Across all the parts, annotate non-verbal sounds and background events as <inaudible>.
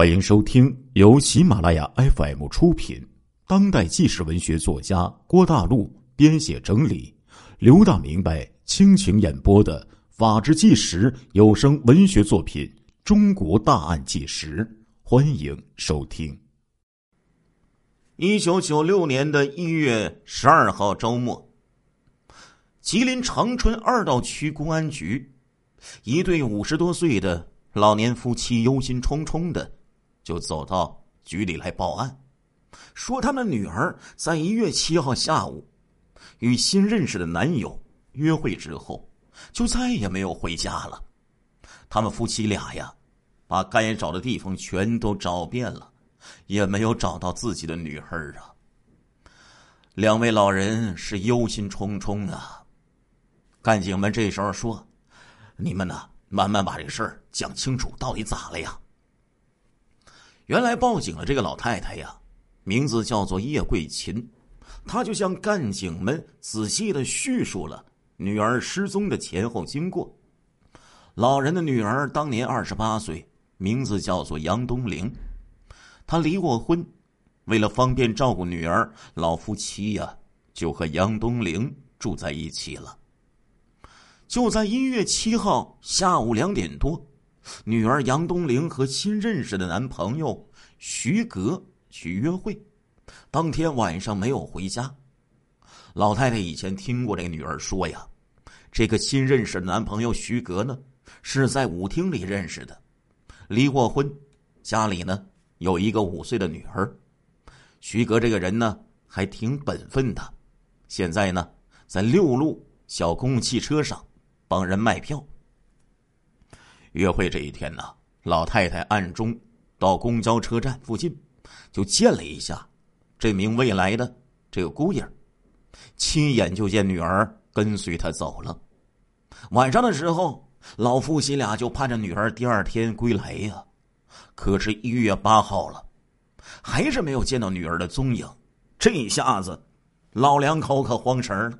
欢迎收听由喜马拉雅 FM 出品、当代纪实文学作家郭大陆编写整理、刘大明白倾情演播的《法制纪实》有声文学作品《中国大案纪实》，欢迎收听。一九九六年的一月十二号周末，吉林长春二道区公安局，一对五十多岁的老年夫妻忧心忡忡的。就走到局里来报案，说他们女儿在一月七号下午与新认识的男友约会之后，就再也没有回家了。他们夫妻俩呀，把该找的地方全都找遍了，也没有找到自己的女儿啊。两位老人是忧心忡忡啊。干警们这时候说：“你们呢，慢慢把这个事儿讲清楚，到底咋了呀？”原来报警的这个老太太呀，名字叫做叶桂琴，她就向干警们仔细的叙述了女儿失踪的前后经过。老人的女儿当年二十八岁，名字叫做杨东玲，她离过婚，为了方便照顾女儿，老夫妻呀就和杨东玲住在一起了。就在一月七号下午两点多。女儿杨东玲和新认识的男朋友徐格去约会，当天晚上没有回家。老太太以前听过这个女儿说呀，这个新认识的男朋友徐格呢，是在舞厅里认识的，离过婚，家里呢有一个五岁的女儿。徐格这个人呢还挺本分的，现在呢在六路小公共汽车上帮人卖票。约会这一天呢，老太太暗中到公交车站附近，就见了一下这名未来的这个姑爷，亲眼就见女儿跟随他走了。晚上的时候，老夫妻俩就盼着女儿第二天归来呀。可是，一月八号了，还是没有见到女儿的踪影。这一下子，老两口可慌神了。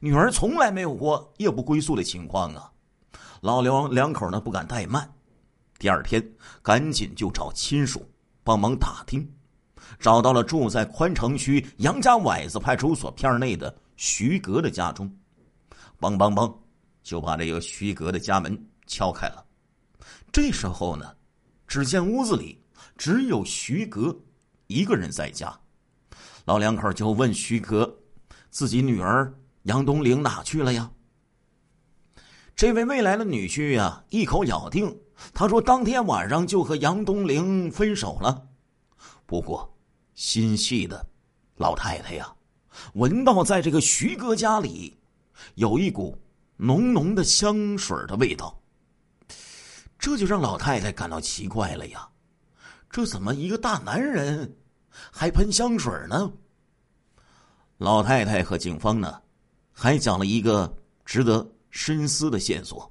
女儿从来没有过夜不归宿的情况啊。老刘两口呢不敢怠慢，第二天赶紧就找亲属帮忙打听，找到了住在宽城区杨家崴子派出所片内的徐格的家中，梆梆梆，就把这个徐格的家门敲开了。这时候呢，只见屋子里只有徐格一个人在家，老两口就问徐格，自己女儿杨东玲哪去了呀？这位未来的女婿呀，一口咬定，他说当天晚上就和杨东玲分手了。不过，心细的老太太呀，闻到在这个徐哥家里有一股浓浓的香水的味道，这就让老太太感到奇怪了呀。这怎么一个大男人还喷香水呢？老太太和警方呢，还讲了一个值得。深思的线索，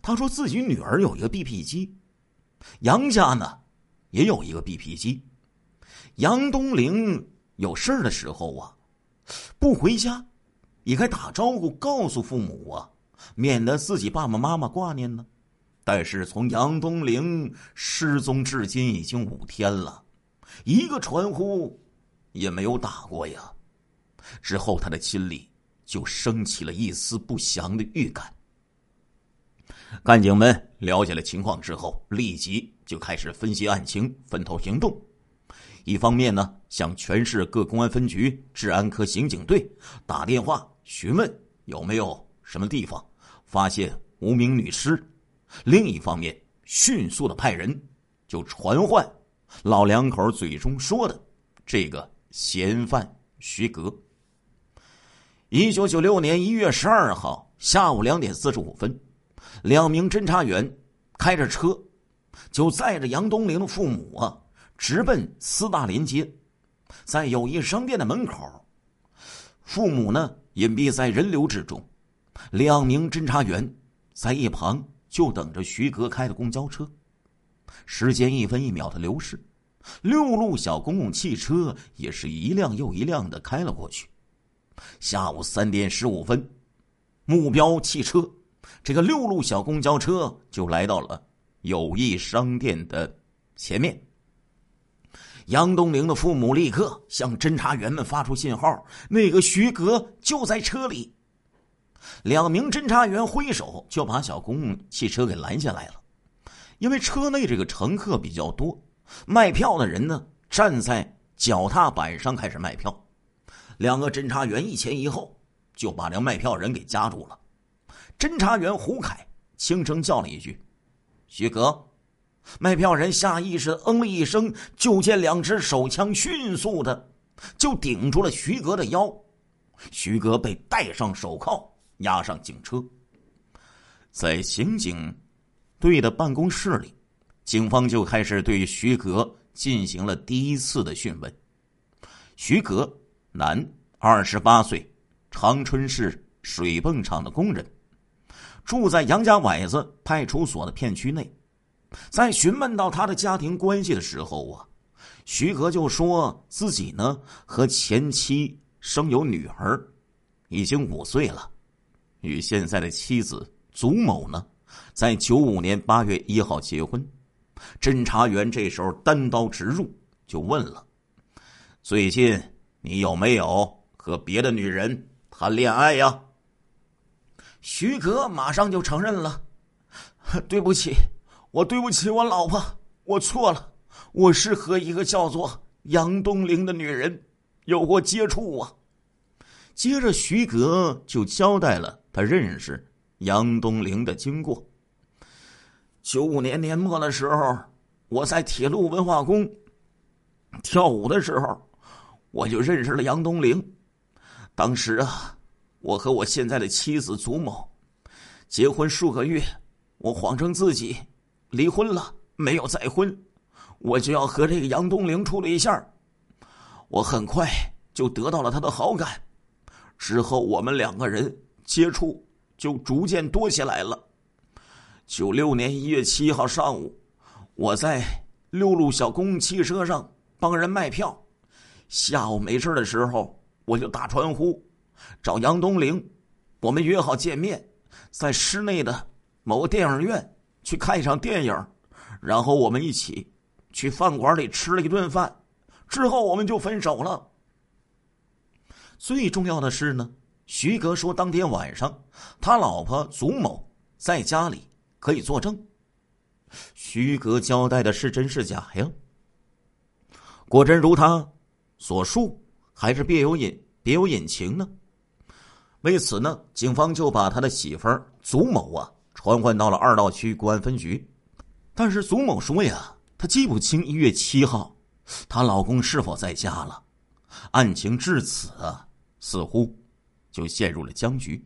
他说自己女儿有一个 BP 机，杨家呢也有一个 BP 机。杨东玲有事儿的时候啊，不回家，也该打招呼告诉父母啊，免得自己爸爸妈妈挂念呢。但是从杨东玲失踪至今已经五天了，一个传呼也没有打过呀。之后他的心里。就升起了一丝不祥的预感。干警们了解了情况之后，立即就开始分析案情，分头行动。一方面呢，向全市各公安分局、治安科刑警队打电话询问有没有什么地方发现无名女尸；另一方面，迅速的派人就传唤老两口嘴中说的这个嫌犯徐格。一九九六年一月十二号下午两点四十五分，两名侦查员开着车，就载着杨东玲的父母啊，直奔斯大林街，在友谊商店的门口，父母呢隐蔽在人流之中，两名侦查员在一旁就等着徐格开的公交车。时间一分一秒的流逝，六路小公共汽车也是一辆又一辆的开了过去。下午三点十五分，目标汽车，这个六路小公交车就来到了友谊商店的前面，杨东玲的父母立刻向侦查员们发出信号，那个徐格就在车里。两名侦查员挥手就把小公共汽车给拦下来了，因为车内这个乘客比较多，卖票的人呢站在脚踏板上开始卖票。两个侦查员一前一后就把这卖票人给夹住了。侦查员胡凯轻声叫了一句：“徐格。”卖票人下意识嗯了一声，就见两只手枪迅速的就顶住了徐格的腰，徐格被戴上手铐，押上警车。在刑警队的办公室里，警方就开始对徐格进行了第一次的讯问。徐格，男，二十八岁，长春市水泵厂的工人，住在杨家崴子派出所的片区内。在询问到他的家庭关系的时候啊，徐格就说自己呢和前妻生有女儿，已经五岁了，与现在的妻子祖某呢，在九五年八月一号结婚。侦查员这时候单刀直入，就问了：“最近你有没有和别的女人谈恋爱呀？”徐格马上就承认了：“ <laughs> 对不起。”我对不起我老婆，我错了，我是和一个叫做杨东玲的女人有过接触啊。接着，徐格就交代了他认识杨东玲的经过。九五年年末的时候，我在铁路文化宫跳舞的时候，我就认识了杨东陵。当时啊，我和我现在的妻子祖某结婚数个月，我谎称自己。离婚了，没有再婚，我就要和这个杨东陵处对象。我很快就得到了他的好感，之后我们两个人接触就逐渐多起来了。九六年一月七号上午，我在六路小公共汽车上帮人卖票，下午没事的时候，我就打传呼找杨东陵，我们约好见面，在市内的某电影院。去看一场电影，然后我们一起去饭馆里吃了一顿饭，之后我们就分手了。最重要的是呢，徐格说当天晚上他老婆祖某在家里可以作证。徐格交代的是真是假呀？果真如他所述，还是别有隐别有隐情呢？为此呢，警方就把他的媳妇儿祖某啊。传唤到了二道区公安分局，但是祖某说呀，她记不清一月七号她老公是否在家了。案情至此啊，似乎就陷入了僵局。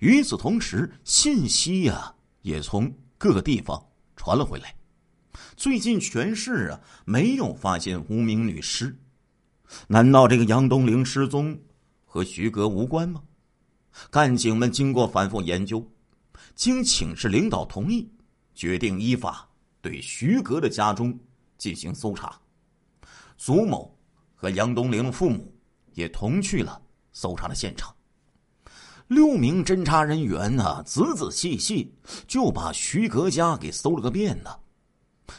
与此同时，信息呀也从各个地方传了回来。最近全市啊没有发现无名女尸，难道这个杨东陵失踪和徐格无关吗？干警们经过反复研究。经请示领导同意，决定依法对徐格的家中进行搜查。祖某和杨东陵的父母也同去了搜查的现场。六名侦查人员呢，仔仔细细就把徐格家给搜了个遍呢，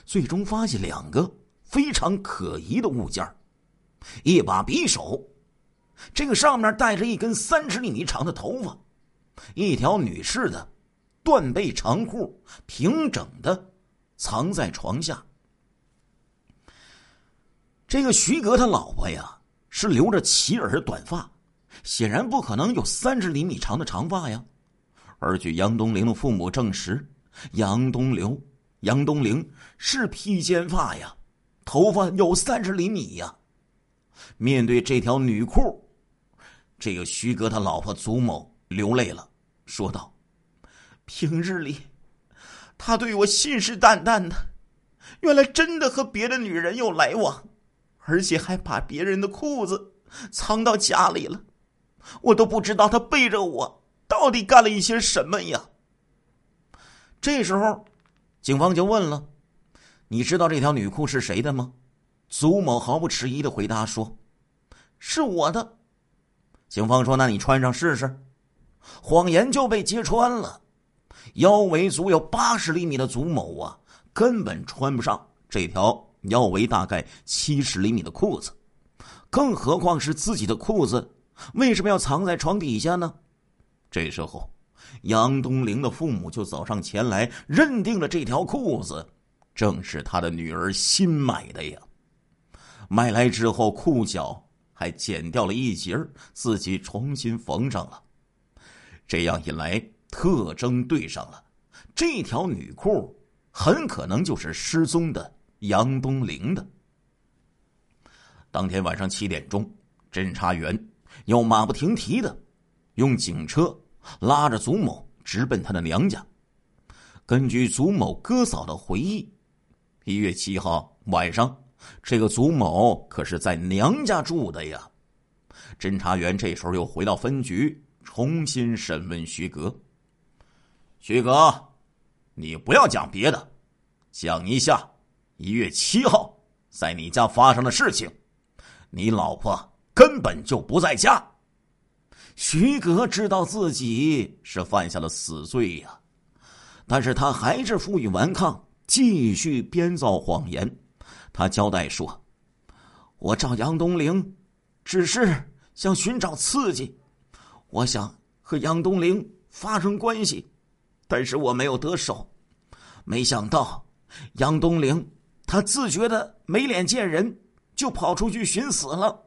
最终发现两个非常可疑的物件儿一把匕首，这个上面带着一根三十厘米长的头发，一条女士的。断背长裤平整的藏在床下。这个徐格他老婆呀是留着齐耳短发，显然不可能有三十厘米长的长发呀。而据杨东玲的父母证实，杨东流、杨东玲是披肩发呀，头发有三十厘米呀。面对这条女裤，这个徐哥他老婆祖某流泪了，说道。平日里，他对我信誓旦旦的，原来真的和别的女人有来往，而且还把别人的裤子藏到家里了，我都不知道他背着我到底干了一些什么呀。这时候，警方就问了：“你知道这条女裤是谁的吗？”祖某毫不迟疑的回答说：“是我的。”警方说：“那你穿上试试。”谎言就被揭穿了。腰围足有八十厘米的祖某啊，根本穿不上这条腰围大概七十厘米的裤子，更何况是自己的裤子，为什么要藏在床底下呢？这时候，杨东玲的父母就走上前来，认定了这条裤子正是他的女儿新买的呀。买来之后，裤脚还剪掉了一截自己重新缝上了。这样一来，特征对上了，这条女裤很可能就是失踪的杨东陵的。当天晚上七点钟，侦查员又马不停蹄的用警车。拉着祖某直奔他的娘家。根据祖某哥嫂的回忆，一月七号晚上，这个祖某可是在娘家住的呀。侦查员这时候又回到分局，重新审问徐格。徐格，你不要讲别的，讲一下一月七号在你家发生的事情。你老婆根本就不在家。徐格知道自己是犯下了死罪呀，但是他还是负隅顽抗，继续编造谎言。他交代说：“我找杨东陵，只是想寻找刺激，我想和杨东陵发生关系，但是我没有得手。没想到杨东陵他自觉的没脸见人，就跑出去寻死了，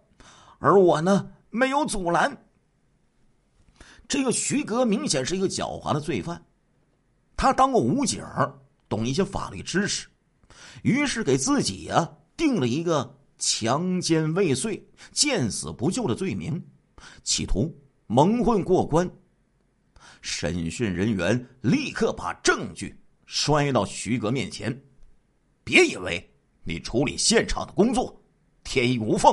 而我呢，没有阻拦。”这个徐格明显是一个狡猾的罪犯，他当过武警，懂一些法律知识，于是给自己呀定了一个强奸未遂、见死不救的罪名，企图蒙混过关。审讯人员立刻把证据摔到徐格面前，别以为你处理现场的工作天衣无缝，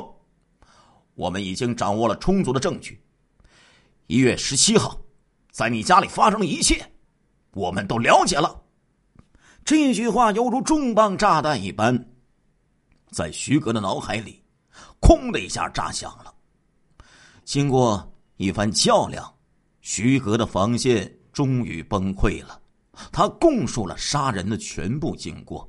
我们已经掌握了充足的证据。一月十七号，在你家里发生的一切，我们都了解了。这句话犹如重磅炸弹一般，在徐格的脑海里，空的一下炸响了。经过一番较量，徐格的防线终于崩溃了。他供述了杀人的全部经过。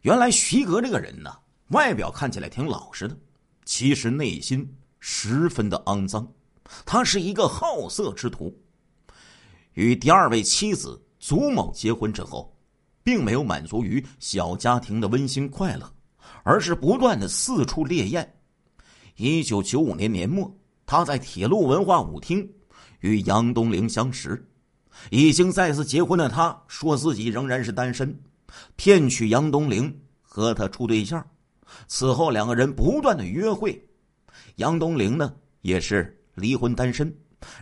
原来徐格这个人呢，外表看起来挺老实的，其实内心十分的肮脏。他是一个好色之徒，与第二位妻子祖某结婚之后，并没有满足于小家庭的温馨快乐，而是不断的四处猎艳。一九九五年年末，他在铁路文化舞厅与杨东陵相识，已经再次结婚的他说自己仍然是单身，骗取杨东陵和他处对象。此后两个人不断的约会，杨东陵呢也是。离婚单身，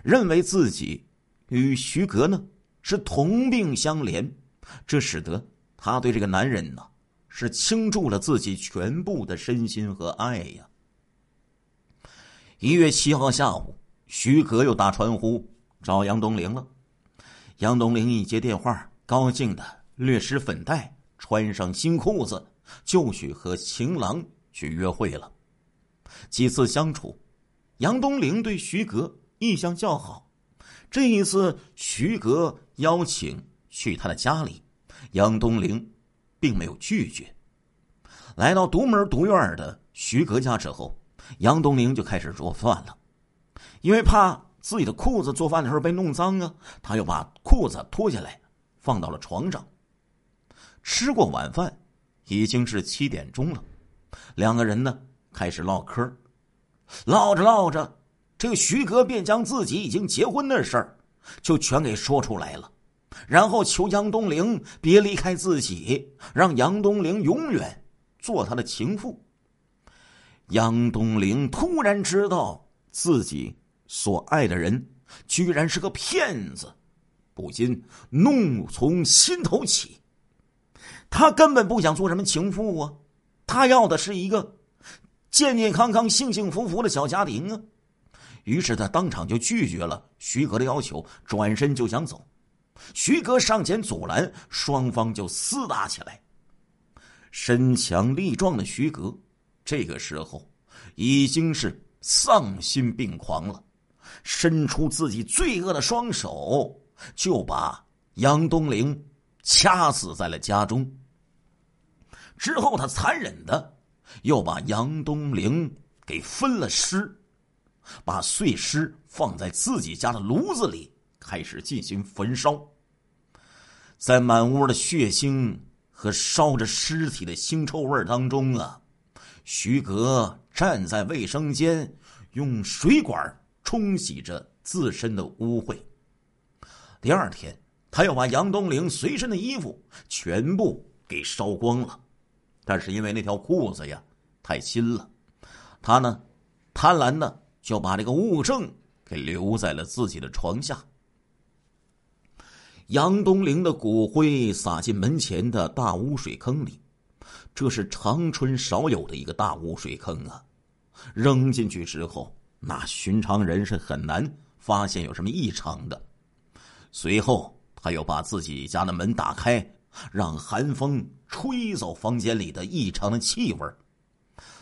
认为自己与徐格呢是同病相怜，这使得他对这个男人呢是倾注了自己全部的身心和爱呀。一月七号下午，徐格又打传呼找杨东玲了。杨东玲一接电话，高兴的略施粉黛，穿上新裤子，就去和情郎去约会了。几次相处。杨东玲对徐格印象较好，这一次徐格邀请去他的家里，杨东玲并没有拒绝。来到独门独院的徐格家之后，杨东玲就开始做饭了，因为怕自己的裤子做饭的时候被弄脏啊，他又把裤子脱下来放到了床上。吃过晚饭，已经是七点钟了，两个人呢开始唠嗑。唠着唠着，这个徐格便将自己已经结婚的事儿，就全给说出来了，然后求杨东陵别离开自己，让杨东陵永远做他的情妇。杨东陵突然知道自己所爱的人居然是个骗子，不禁怒从心头起。他根本不想做什么情妇啊，他要的是一个。健健康康、幸幸福福的小家庭啊！于是他当场就拒绝了徐格的要求，转身就想走。徐格上前阻拦，双方就厮打起来。身强力壮的徐格，这个时候已经是丧心病狂了，伸出自己罪恶的双手，就把杨东陵掐死在了家中。之后，他残忍的又把杨东陵给分了尸，把碎尸放在自己家的炉子里，开始进行焚烧。在满屋的血腥和烧着尸体的腥臭味当中啊，徐格站在卫生间，用水管冲洗着自身的污秽。第二天，他又把杨东玲随身的衣服全部给烧光了，但是因为那条裤子呀太新了，他呢贪婪的就把这个物证给留在了自己的床下。杨东陵的骨灰撒进门前的大污水坑里，这是长春少有的一个大污水坑啊！扔进去之后，那寻常人是很难发现有什么异常的。随后，他又把自己家的门打开，让寒风吹走房间里的异常的气味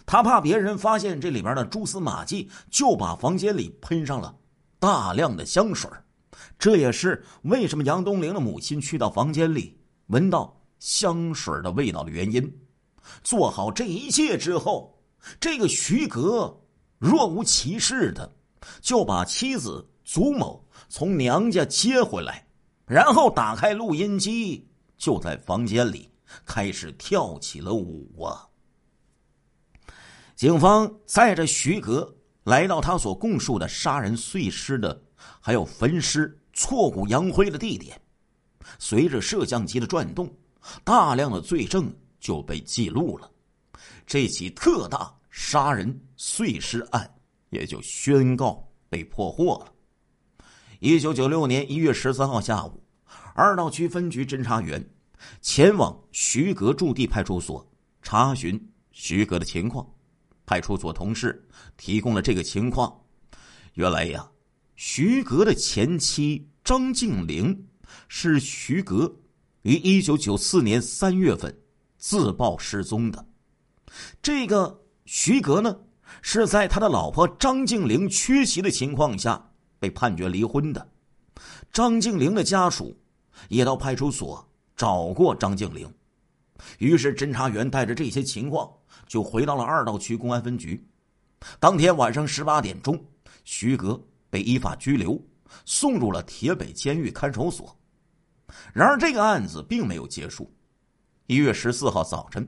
他怕别人发现这里边的蛛丝马迹，就把房间里喷上了大量的香水这也是为什么杨东玲的母亲去到房间里闻到香水的味道的原因。做好这一切之后，这个徐格若无其事的就把妻子祖某从娘家接回来，然后打开录音机，就在房间里开始跳起了舞啊。警方载着徐格来到他所供述的杀人碎尸的。还有焚尸、挫骨扬灰的地点，随着摄像机的转动，大量的罪证就被记录了，这起特大杀人碎尸案也就宣告被破获了。一九九六年一月十三号下午，二道区分局侦查员前往徐格驻地派出所查询徐格的情况，派出所同事提供了这个情况，原来呀。徐格的前妻张静玲是徐格于一九九四年三月份自曝失踪的。这个徐格呢，是在他的老婆张静玲缺席的情况下被判决离婚的。张静玲的家属也到派出所找过张静玲，于是侦查员带着这些情况就回到了二道区公安分局。当天晚上十八点钟，徐格。被依法拘留，送入了铁北监狱看守所。然而，这个案子并没有结束。一月十四号早晨，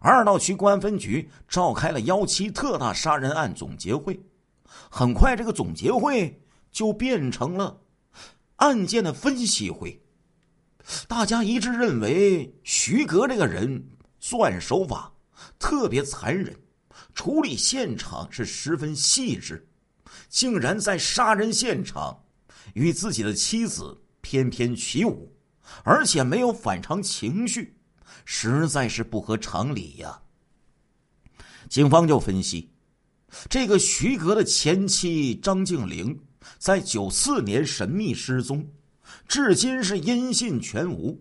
二道区公安分局召开了幺七特大杀人案总结会。很快，这个总结会就变成了案件的分析会。大家一致认为，徐格这个人作案手法特别残忍，处理现场是十分细致。竟然在杀人现场与自己的妻子翩翩起舞，而且没有反常情绪，实在是不合常理呀。警方就分析，这个徐格的前妻张静玲在九四年神秘失踪，至今是音信全无，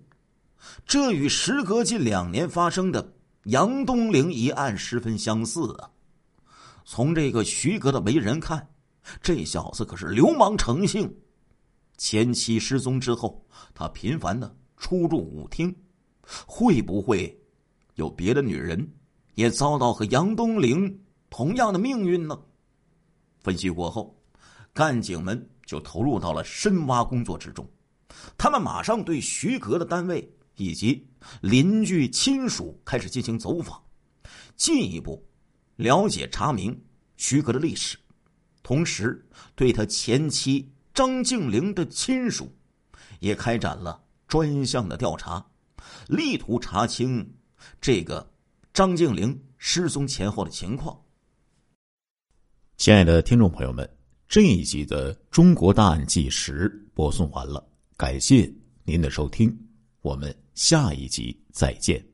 这与时隔近两年发生的杨东陵一案十分相似啊。从这个徐格的为人看。这小子可是流氓成性，前妻失踪之后，他频繁的出入舞厅，会不会有别的女人也遭到和杨东玲同样的命运呢？分析过后，干警们就投入到了深挖工作之中，他们马上对徐格的单位以及邻居亲属开始进行走访，进一步了解查明徐格的历史。同时，对他前妻张静玲的亲属，也开展了专项的调查，力图查清这个张静玲失踪前后的情况。亲爱的听众朋友们，这一集的《中国大案纪实》播送完了，感谢您的收听，我们下一集再见。